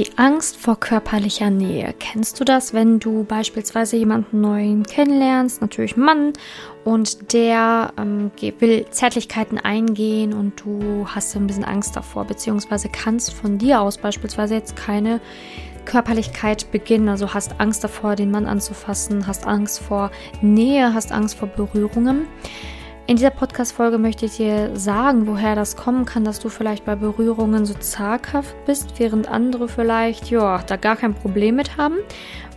Die Angst vor körperlicher Nähe. Kennst du das, wenn du beispielsweise jemanden neuen kennenlernst, natürlich einen Mann, und der ähm, will Zärtlichkeiten eingehen und du hast ein bisschen Angst davor, beziehungsweise kannst von dir aus beispielsweise jetzt keine Körperlichkeit beginnen, also hast Angst davor, den Mann anzufassen, hast Angst vor Nähe, hast Angst vor Berührungen. In dieser Podcast-Folge möchte ich dir sagen, woher das kommen kann, dass du vielleicht bei Berührungen so zaghaft bist, während andere vielleicht, ja, da gar kein Problem mit haben.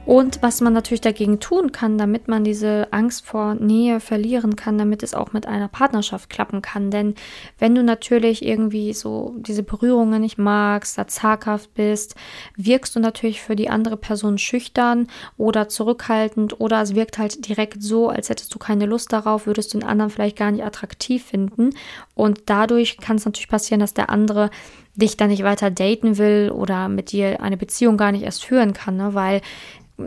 Und was man natürlich dagegen tun kann, damit man diese Angst vor Nähe verlieren kann, damit es auch mit einer Partnerschaft klappen kann. Denn wenn du natürlich irgendwie so diese Berührungen nicht magst, da zaghaft bist, wirkst du natürlich für die andere Person schüchtern oder zurückhaltend oder es wirkt halt direkt so, als hättest du keine Lust darauf, würdest du den anderen vielleicht gar nicht attraktiv finden. Und dadurch kann es natürlich passieren, dass der andere dich dann nicht weiter daten will oder mit dir eine Beziehung gar nicht erst führen kann, ne? weil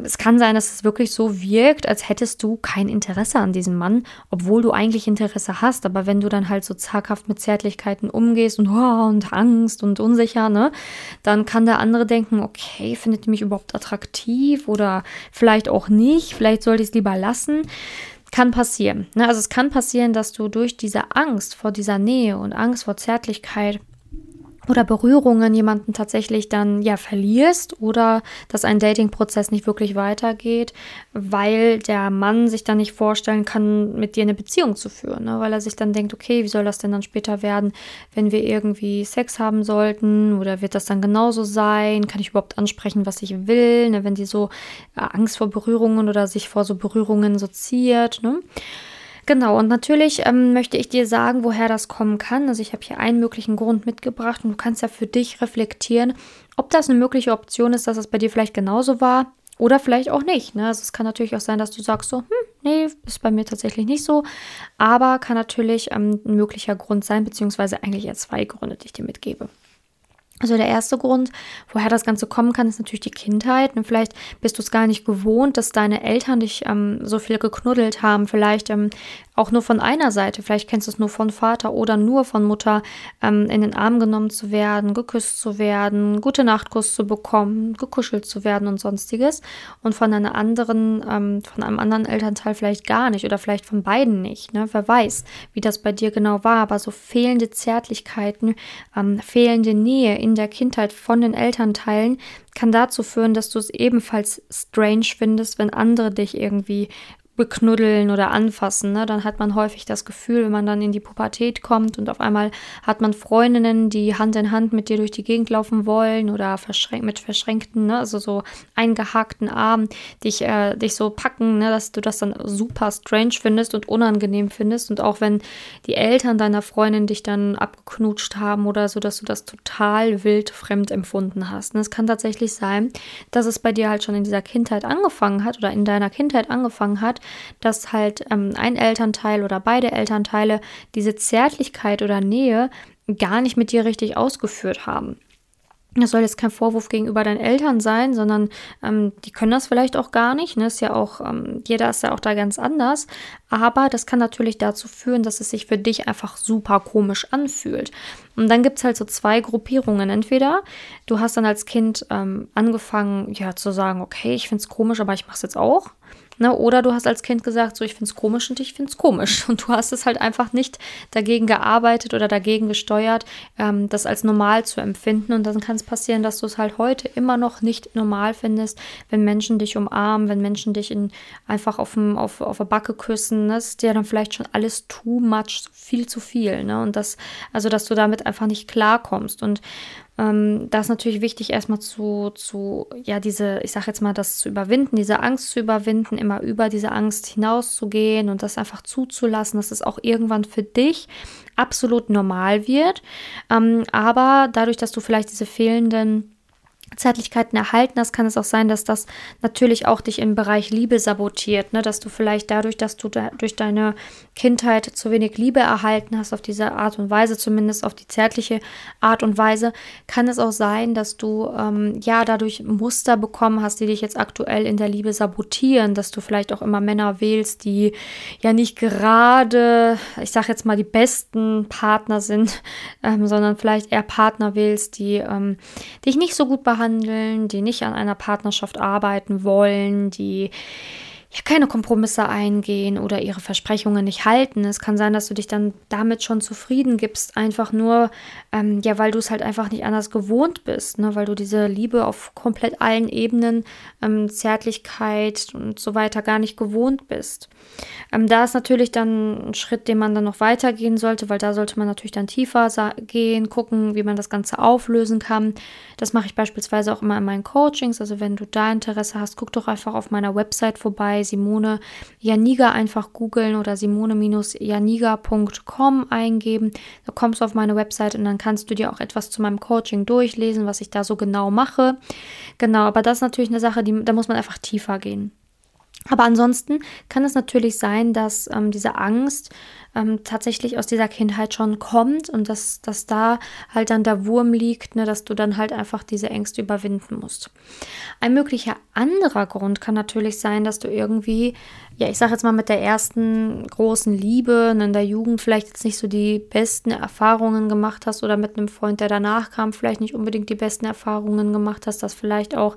es kann sein, dass es wirklich so wirkt, als hättest du kein Interesse an diesem Mann, obwohl du eigentlich Interesse hast. Aber wenn du dann halt so zaghaft mit Zärtlichkeiten umgehst und, oh, und Angst und unsicher, ne, dann kann der andere denken, okay, findet ihr mich überhaupt attraktiv oder vielleicht auch nicht, vielleicht sollte ich es lieber lassen. Kann passieren. Ne? Also es kann passieren, dass du durch diese Angst vor dieser Nähe und Angst vor Zärtlichkeit oder Berührungen jemanden tatsächlich dann ja verlierst oder dass ein Datingprozess nicht wirklich weitergeht, weil der Mann sich dann nicht vorstellen kann, mit dir eine Beziehung zu führen, ne? weil er sich dann denkt, okay, wie soll das denn dann später werden, wenn wir irgendwie Sex haben sollten oder wird das dann genauso sein? Kann ich überhaupt ansprechen, was ich will? Ne? Wenn die so äh, Angst vor Berührungen oder sich vor so Berührungen soziert, ne? Genau, und natürlich ähm, möchte ich dir sagen, woher das kommen kann. Also ich habe hier einen möglichen Grund mitgebracht und du kannst ja für dich reflektieren, ob das eine mögliche Option ist, dass es bei dir vielleicht genauso war oder vielleicht auch nicht. Ne? Also es kann natürlich auch sein, dass du sagst so, hm, nee, ist bei mir tatsächlich nicht so. Aber kann natürlich ähm, ein möglicher Grund sein, beziehungsweise eigentlich eher zwei Gründe, die ich dir mitgebe. Also der erste Grund, woher das Ganze kommen kann, ist natürlich die Kindheit. Und vielleicht bist du es gar nicht gewohnt, dass deine Eltern dich ähm, so viel geknuddelt haben. Vielleicht ähm, auch nur von einer Seite. Vielleicht kennst du es nur von Vater oder nur von Mutter, ähm, in den Arm genommen zu werden, geküsst zu werden, gute Nachtkuss zu bekommen, gekuschelt zu werden und sonstiges. Und von einer anderen, ähm, von einem anderen Elternteil vielleicht gar nicht oder vielleicht von beiden nicht. Ne? Wer weiß, wie das bei dir genau war. Aber so fehlende Zärtlichkeiten, ähm, fehlende Nähe in der Kindheit von den Elternteilen kann dazu führen, dass du es ebenfalls strange findest, wenn andere dich irgendwie beknuddeln oder anfassen, ne? dann hat man häufig das Gefühl, wenn man dann in die Pubertät kommt und auf einmal hat man Freundinnen, die Hand in Hand mit dir durch die Gegend laufen wollen oder verschränk mit verschränkten, ne? also so eingehakten Armen, dich, äh, dich so packen, ne? dass du das dann super strange findest und unangenehm findest und auch wenn die Eltern deiner Freundin dich dann abgeknutscht haben oder so, dass du das total wild fremd empfunden hast. Ne? Es kann tatsächlich sein, dass es bei dir halt schon in dieser Kindheit angefangen hat oder in deiner Kindheit angefangen hat, dass halt ähm, ein Elternteil oder beide Elternteile diese Zärtlichkeit oder Nähe gar nicht mit dir richtig ausgeführt haben. Das soll jetzt kein Vorwurf gegenüber deinen Eltern sein, sondern ähm, die können das vielleicht auch gar nicht. Ne? Ist ja auch, ähm, jeder ist ja auch da ganz anders. Aber das kann natürlich dazu führen, dass es sich für dich einfach super komisch anfühlt. Und dann gibt es halt so zwei Gruppierungen. Entweder du hast dann als Kind ähm, angefangen, ja, zu sagen, okay, ich finde es komisch, aber ich mache es jetzt auch. Ne? Oder du hast als Kind gesagt, so ich es komisch und ich finde es komisch. Und du hast es halt einfach nicht dagegen gearbeitet oder dagegen gesteuert, ähm, das als normal zu empfinden. Und dann kann es passieren, dass du es halt heute immer noch nicht normal findest, wenn Menschen dich umarmen, wenn Menschen dich in, einfach auf, auf, auf der Backe küssen. Ne? Das ist dir dann vielleicht schon alles too much, viel zu viel. Ne? Und das, also dass du damit einfach nicht klarkommst. Und ähm, da ist natürlich wichtig, erstmal zu, zu, ja, diese, ich sag jetzt mal, das zu überwinden, diese Angst zu überwinden, immer über diese Angst hinauszugehen und das einfach zuzulassen, dass es auch irgendwann für dich absolut normal wird. Ähm, aber dadurch, dass du vielleicht diese fehlenden Zärtlichkeiten erhalten hast, kann es auch sein, dass das natürlich auch dich im Bereich Liebe sabotiert, ne? dass du vielleicht dadurch, dass du da, durch deine Kindheit zu wenig Liebe erhalten hast, auf diese Art und Weise, zumindest auf die zärtliche Art und Weise, kann es auch sein, dass du ähm, ja dadurch Muster bekommen hast, die dich jetzt aktuell in der Liebe sabotieren, dass du vielleicht auch immer Männer wählst, die ja nicht gerade, ich sage jetzt mal, die besten Partner sind, ähm, sondern vielleicht eher Partner wählst, die ähm, dich nicht so gut behandeln behandeln, die nicht an einer Partnerschaft arbeiten wollen, die ja, keine Kompromisse eingehen oder ihre Versprechungen nicht halten. Es kann sein, dass du dich dann damit schon zufrieden gibst, einfach nur, ähm, ja, weil du es halt einfach nicht anders gewohnt bist, ne? weil du diese Liebe auf komplett allen Ebenen, ähm, Zärtlichkeit und so weiter gar nicht gewohnt bist. Ähm, da ist natürlich dann ein Schritt, den man dann noch weitergehen sollte, weil da sollte man natürlich dann tiefer gehen, gucken, wie man das Ganze auflösen kann. Das mache ich beispielsweise auch immer in meinen Coachings. Also wenn du da Interesse hast, guck doch einfach auf meiner Website vorbei, Simone Janiga einfach googeln oder simone-janiga.com eingeben. Da kommst du auf meine Website und dann kannst du dir auch etwas zu meinem Coaching durchlesen, was ich da so genau mache. Genau, aber das ist natürlich eine Sache, die, da muss man einfach tiefer gehen. Aber ansonsten kann es natürlich sein, dass ähm, diese Angst ähm, tatsächlich aus dieser Kindheit schon kommt und dass, dass da halt dann der Wurm liegt, ne, dass du dann halt einfach diese Ängste überwinden musst. Ein möglicher anderer Grund kann natürlich sein, dass du irgendwie, ja, ich sage jetzt mal mit der ersten großen Liebe in der Jugend vielleicht jetzt nicht so die besten Erfahrungen gemacht hast oder mit einem Freund, der danach kam, vielleicht nicht unbedingt die besten Erfahrungen gemacht hast, dass vielleicht auch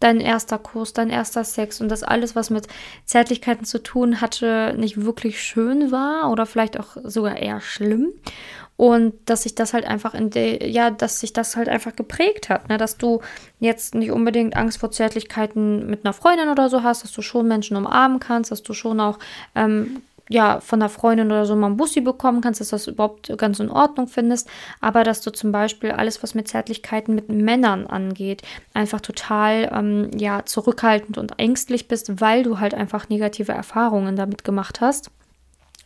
dein erster Kurs, dein erster Sex und das alles, was mit Zärtlichkeiten zu tun hatte, nicht wirklich schön war oder vielleicht auch sogar eher schlimm. Und dass sich das halt einfach in der, ja, dass sich das halt einfach geprägt hat, ne? dass du jetzt nicht unbedingt Angst vor Zärtlichkeiten mit einer Freundin oder so hast, dass du schon Menschen umarmen kannst, dass du schon auch ähm, ja, von einer Freundin oder so mal einen Bussi bekommen kannst, dass du das überhaupt ganz in Ordnung findest, aber dass du zum Beispiel alles, was mit Zärtlichkeiten mit Männern angeht, einfach total, ähm, ja, zurückhaltend und ängstlich bist, weil du halt einfach negative Erfahrungen damit gemacht hast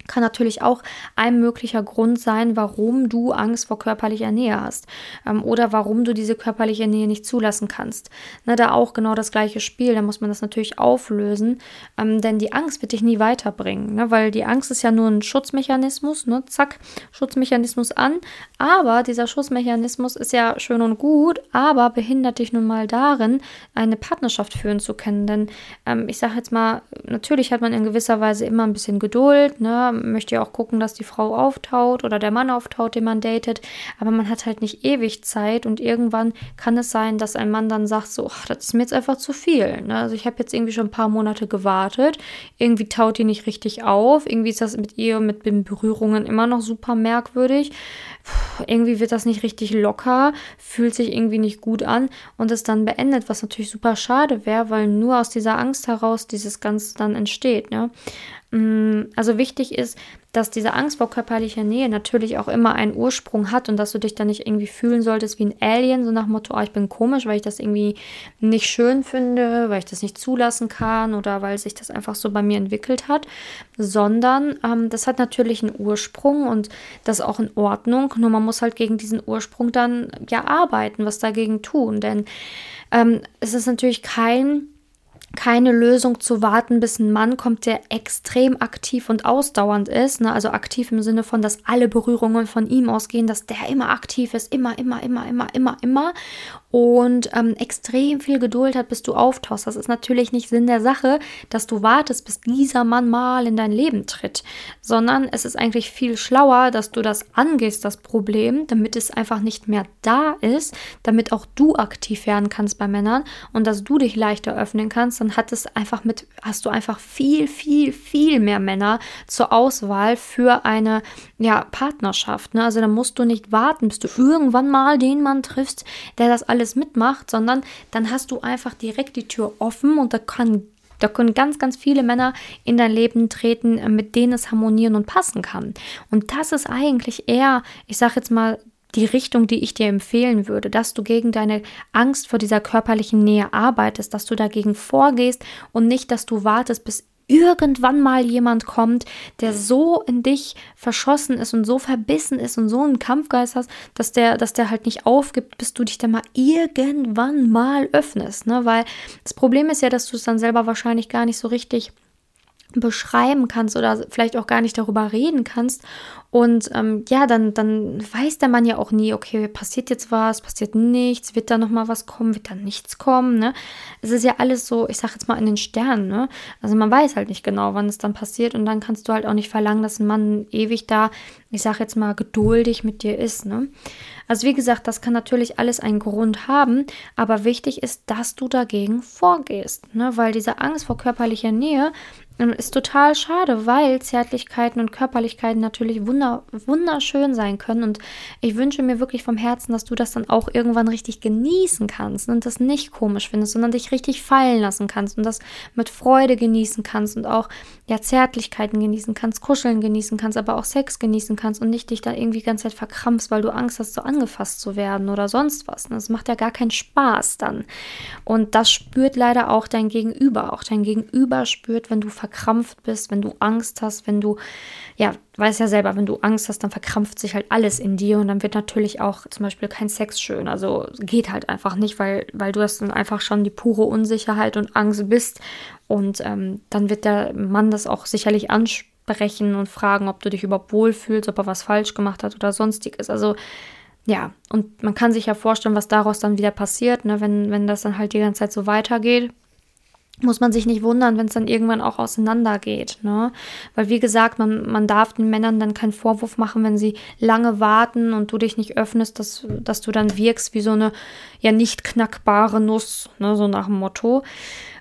kann natürlich auch ein möglicher Grund sein, warum du Angst vor körperlicher Nähe hast ähm, oder warum du diese körperliche Nähe nicht zulassen kannst. Ne, da auch genau das gleiche Spiel, da muss man das natürlich auflösen, ähm, denn die Angst wird dich nie weiterbringen, ne, weil die Angst ist ja nur ein Schutzmechanismus, ne, zack, Schutzmechanismus an, aber dieser Schutzmechanismus ist ja schön und gut, aber behindert dich nun mal darin, eine Partnerschaft führen zu können, denn ähm, ich sage jetzt mal, natürlich hat man in gewisser Weise immer ein bisschen Geduld, ne, möchte ja auch gucken, dass die Frau auftaut oder der Mann auftaut, den man datet. Aber man hat halt nicht ewig Zeit und irgendwann kann es sein, dass ein Mann dann sagt, so, ach, das ist mir jetzt einfach zu viel. Ne? Also ich habe jetzt irgendwie schon ein paar Monate gewartet. Irgendwie taut die nicht richtig auf. Irgendwie ist das mit ihr, mit den Berührungen immer noch super merkwürdig. Irgendwie wird das nicht richtig locker, fühlt sich irgendwie nicht gut an und es dann beendet, was natürlich super schade wäre, weil nur aus dieser Angst heraus dieses Ganze dann entsteht. Ne? Mm, also wichtig ist, dass diese Angst vor körperlicher Nähe natürlich auch immer einen Ursprung hat und dass du dich dann nicht irgendwie fühlen solltest wie ein Alien, so nach Motto, oh, ich bin komisch, weil ich das irgendwie nicht schön finde, weil ich das nicht zulassen kann oder weil sich das einfach so bei mir entwickelt hat, sondern ähm, das hat natürlich einen Ursprung und das ist auch in Ordnung, nur man muss halt gegen diesen Ursprung dann ja arbeiten, was dagegen tun, denn ähm, es ist natürlich kein keine Lösung zu warten, bis ein Mann kommt, der extrem aktiv und ausdauernd ist. Ne? Also aktiv im Sinne von, dass alle Berührungen von ihm ausgehen, dass der immer aktiv ist, immer, immer, immer, immer, immer, immer und ähm, extrem viel Geduld hat, bis du auftauchst. Das ist natürlich nicht Sinn der Sache, dass du wartest, bis dieser Mann mal in dein Leben tritt, sondern es ist eigentlich viel schlauer, dass du das angehst, das Problem, damit es einfach nicht mehr da ist, damit auch du aktiv werden kannst bei Männern und dass du dich leichter öffnen kannst, dann hat es einfach mit, hast du einfach viel, viel, viel mehr Männer zur Auswahl für eine ja, Partnerschaft. Ne? Also da musst du nicht warten, bis du irgendwann mal den Mann triffst, der das alles alles mitmacht, sondern dann hast du einfach direkt die Tür offen und da kann da können ganz, ganz viele Männer in dein Leben treten, äh, mit denen es harmonieren und passen kann. Und das ist eigentlich eher, ich sage jetzt mal, die Richtung, die ich dir empfehlen würde, dass du gegen deine Angst vor dieser körperlichen Nähe arbeitest, dass du dagegen vorgehst und nicht, dass du wartest, bis irgendwann mal jemand kommt, der so in dich verschossen ist und so verbissen ist und so einen Kampfgeist hast, dass der, dass der halt nicht aufgibt, bis du dich dann mal irgendwann mal öffnest, ne? Weil das Problem ist ja, dass du es dann selber wahrscheinlich gar nicht so richtig beschreiben kannst oder vielleicht auch gar nicht darüber reden kannst. Und ähm, ja, dann, dann weiß der Mann ja auch nie, okay, passiert jetzt was, passiert nichts, wird da nochmal was kommen, wird da nichts kommen, ne? Es ist ja alles so, ich sag jetzt mal in den Sternen, ne? Also man weiß halt nicht genau, wann es dann passiert und dann kannst du halt auch nicht verlangen, dass ein Mann ewig da, ich sag jetzt mal, geduldig mit dir ist, ne? Also wie gesagt, das kann natürlich alles einen Grund haben, aber wichtig ist, dass du dagegen vorgehst, ne? Weil diese Angst vor körperlicher Nähe, ist total schade, weil Zärtlichkeiten und Körperlichkeiten natürlich wunder, wunderschön sein können. Und ich wünsche mir wirklich vom Herzen, dass du das dann auch irgendwann richtig genießen kannst und das nicht komisch findest, sondern dich richtig fallen lassen kannst und das mit Freude genießen kannst und auch ja Zärtlichkeiten genießen kannst, Kuscheln genießen kannst, aber auch Sex genießen kannst und nicht dich da irgendwie die ganze Zeit verkrampfst, weil du Angst hast, so angefasst zu werden oder sonst was. Das macht ja gar keinen Spaß dann. Und das spürt leider auch dein Gegenüber. Auch dein Gegenüber spürt, wenn du verkrampft bist, wenn du Angst hast, wenn du, ja, weißt ja selber, wenn du Angst hast, dann verkrampft sich halt alles in dir und dann wird natürlich auch zum Beispiel kein Sex schön. Also geht halt einfach nicht, weil, weil du hast dann einfach schon die pure Unsicherheit und Angst bist und ähm, dann wird der Mann das auch sicherlich ansprechen und fragen, ob du dich überhaupt wohlfühlst, ob er was falsch gemacht hat oder sonstiges. Also ja, und man kann sich ja vorstellen, was daraus dann wieder passiert, ne, wenn, wenn das dann halt die ganze Zeit so weitergeht muss man sich nicht wundern, wenn es dann irgendwann auch auseinandergeht. Ne? Weil wie gesagt, man, man darf den Männern dann keinen Vorwurf machen, wenn sie lange warten und du dich nicht öffnest, dass, dass du dann wirkst wie so eine ja nicht knackbare Nuss, ne? so nach dem Motto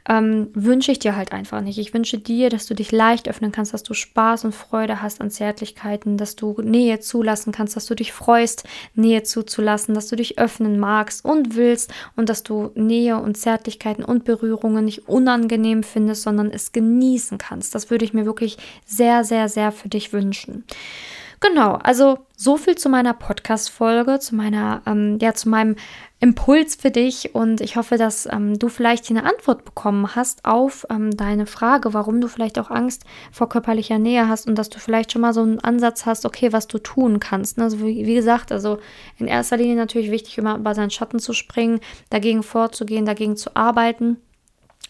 ähm, wünsche ich dir halt einfach nicht. Ich wünsche dir, dass du dich leicht öffnen kannst, dass du Spaß und Freude hast an Zärtlichkeiten, dass du Nähe zulassen kannst, dass du dich freust, Nähe zuzulassen, dass du dich öffnen magst und willst und dass du Nähe und Zärtlichkeiten und Berührungen nicht unangenehm findest, sondern es genießen kannst. Das würde ich mir wirklich sehr, sehr, sehr für dich wünschen. Genau, also so viel zu meiner Podcast-Folge, zu meiner, ähm, ja, zu meinem Impuls für dich und ich hoffe, dass ähm, du vielleicht eine Antwort bekommen hast auf ähm, deine Frage, warum du vielleicht auch Angst vor körperlicher Nähe hast und dass du vielleicht schon mal so einen Ansatz hast, okay, was du tun kannst. Ne? Also wie, wie gesagt, also in erster Linie natürlich wichtig, immer über seinen Schatten zu springen, dagegen vorzugehen, dagegen zu arbeiten.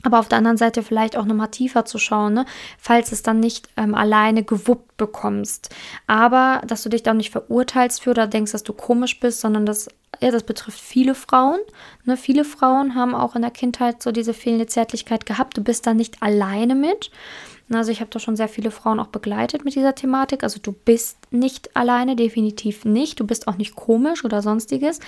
Aber auf der anderen Seite vielleicht auch nochmal tiefer zu schauen, ne? falls es dann nicht ähm, alleine gewuppt bekommst. Aber dass du dich da nicht verurteilst für oder denkst, dass du komisch bist, sondern dass ja, das betrifft viele Frauen. Ne? Viele Frauen haben auch in der Kindheit so diese fehlende Zärtlichkeit gehabt. Du bist da nicht alleine mit. Also ich habe da schon sehr viele Frauen auch begleitet mit dieser Thematik. Also du bist nicht alleine, definitiv nicht. Du bist auch nicht komisch oder sonstiges.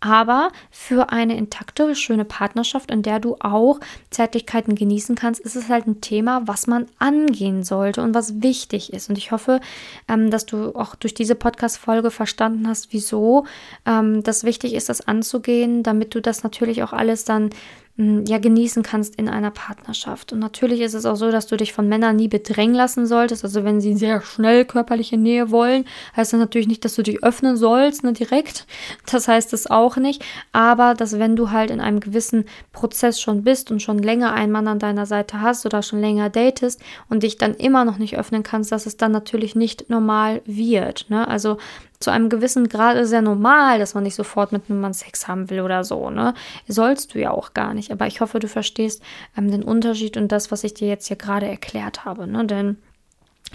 Aber für eine intakte, schöne Partnerschaft, in der du auch Zärtlichkeiten genießen kannst, ist es halt ein Thema, was man angehen sollte und was wichtig ist. Und ich hoffe, ähm, dass du auch durch diese Podcast-Folge verstanden hast, wieso ähm, das wichtig ist, das anzugehen, damit du das natürlich auch alles dann ja genießen kannst in einer Partnerschaft. Und natürlich ist es auch so, dass du dich von Männern nie bedrängen lassen solltest. Also wenn sie sehr schnell körperliche Nähe wollen, heißt das natürlich nicht, dass du dich öffnen sollst, ne, direkt. Das heißt es auch nicht. Aber dass wenn du halt in einem gewissen Prozess schon bist und schon länger einen Mann an deiner Seite hast oder schon länger datest und dich dann immer noch nicht öffnen kannst, dass es dann natürlich nicht normal wird. Ne? Also zu einem gewissen Grad ist ja normal, dass man nicht sofort mit einem Mann Sex haben will oder so, ne? Sollst du ja auch gar nicht. Aber ich hoffe, du verstehst ähm, den Unterschied und das, was ich dir jetzt hier gerade erklärt habe, ne? Denn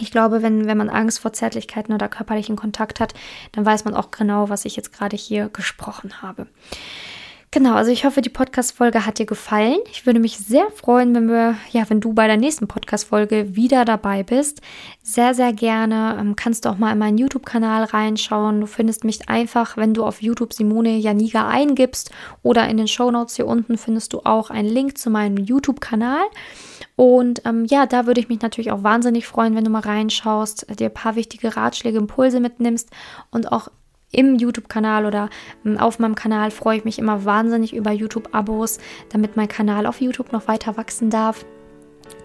ich glaube, wenn, wenn man Angst vor Zärtlichkeiten oder körperlichen Kontakt hat, dann weiß man auch genau, was ich jetzt gerade hier gesprochen habe. Genau, also ich hoffe, die Podcast-Folge hat dir gefallen. Ich würde mich sehr freuen, wenn wir, ja, wenn du bei der nächsten Podcast-Folge wieder dabei bist. Sehr, sehr gerne ähm, kannst du auch mal in meinen YouTube-Kanal reinschauen. Du findest mich einfach, wenn du auf YouTube Simone Janiga eingibst oder in den Show Notes hier unten findest du auch einen Link zu meinem YouTube-Kanal. Und ähm, ja, da würde ich mich natürlich auch wahnsinnig freuen, wenn du mal reinschaust, dir ein paar wichtige Ratschläge, Impulse mitnimmst und auch im YouTube-Kanal oder ähm, auf meinem Kanal freue ich mich immer wahnsinnig über YouTube-Abos, damit mein Kanal auf YouTube noch weiter wachsen darf.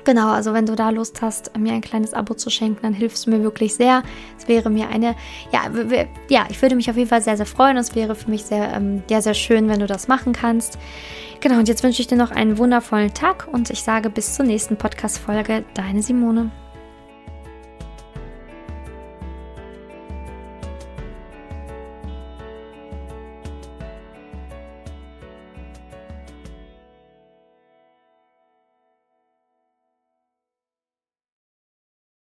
Genau, also wenn du da Lust hast, mir ein kleines Abo zu schenken, dann hilfst du mir wirklich sehr. Es wäre mir eine, ja, ja, ich würde mich auf jeden Fall sehr, sehr freuen. Es wäre für mich sehr, ähm, ja, sehr schön, wenn du das machen kannst. Genau, und jetzt wünsche ich dir noch einen wundervollen Tag und ich sage bis zur nächsten Podcast-Folge. Deine Simone.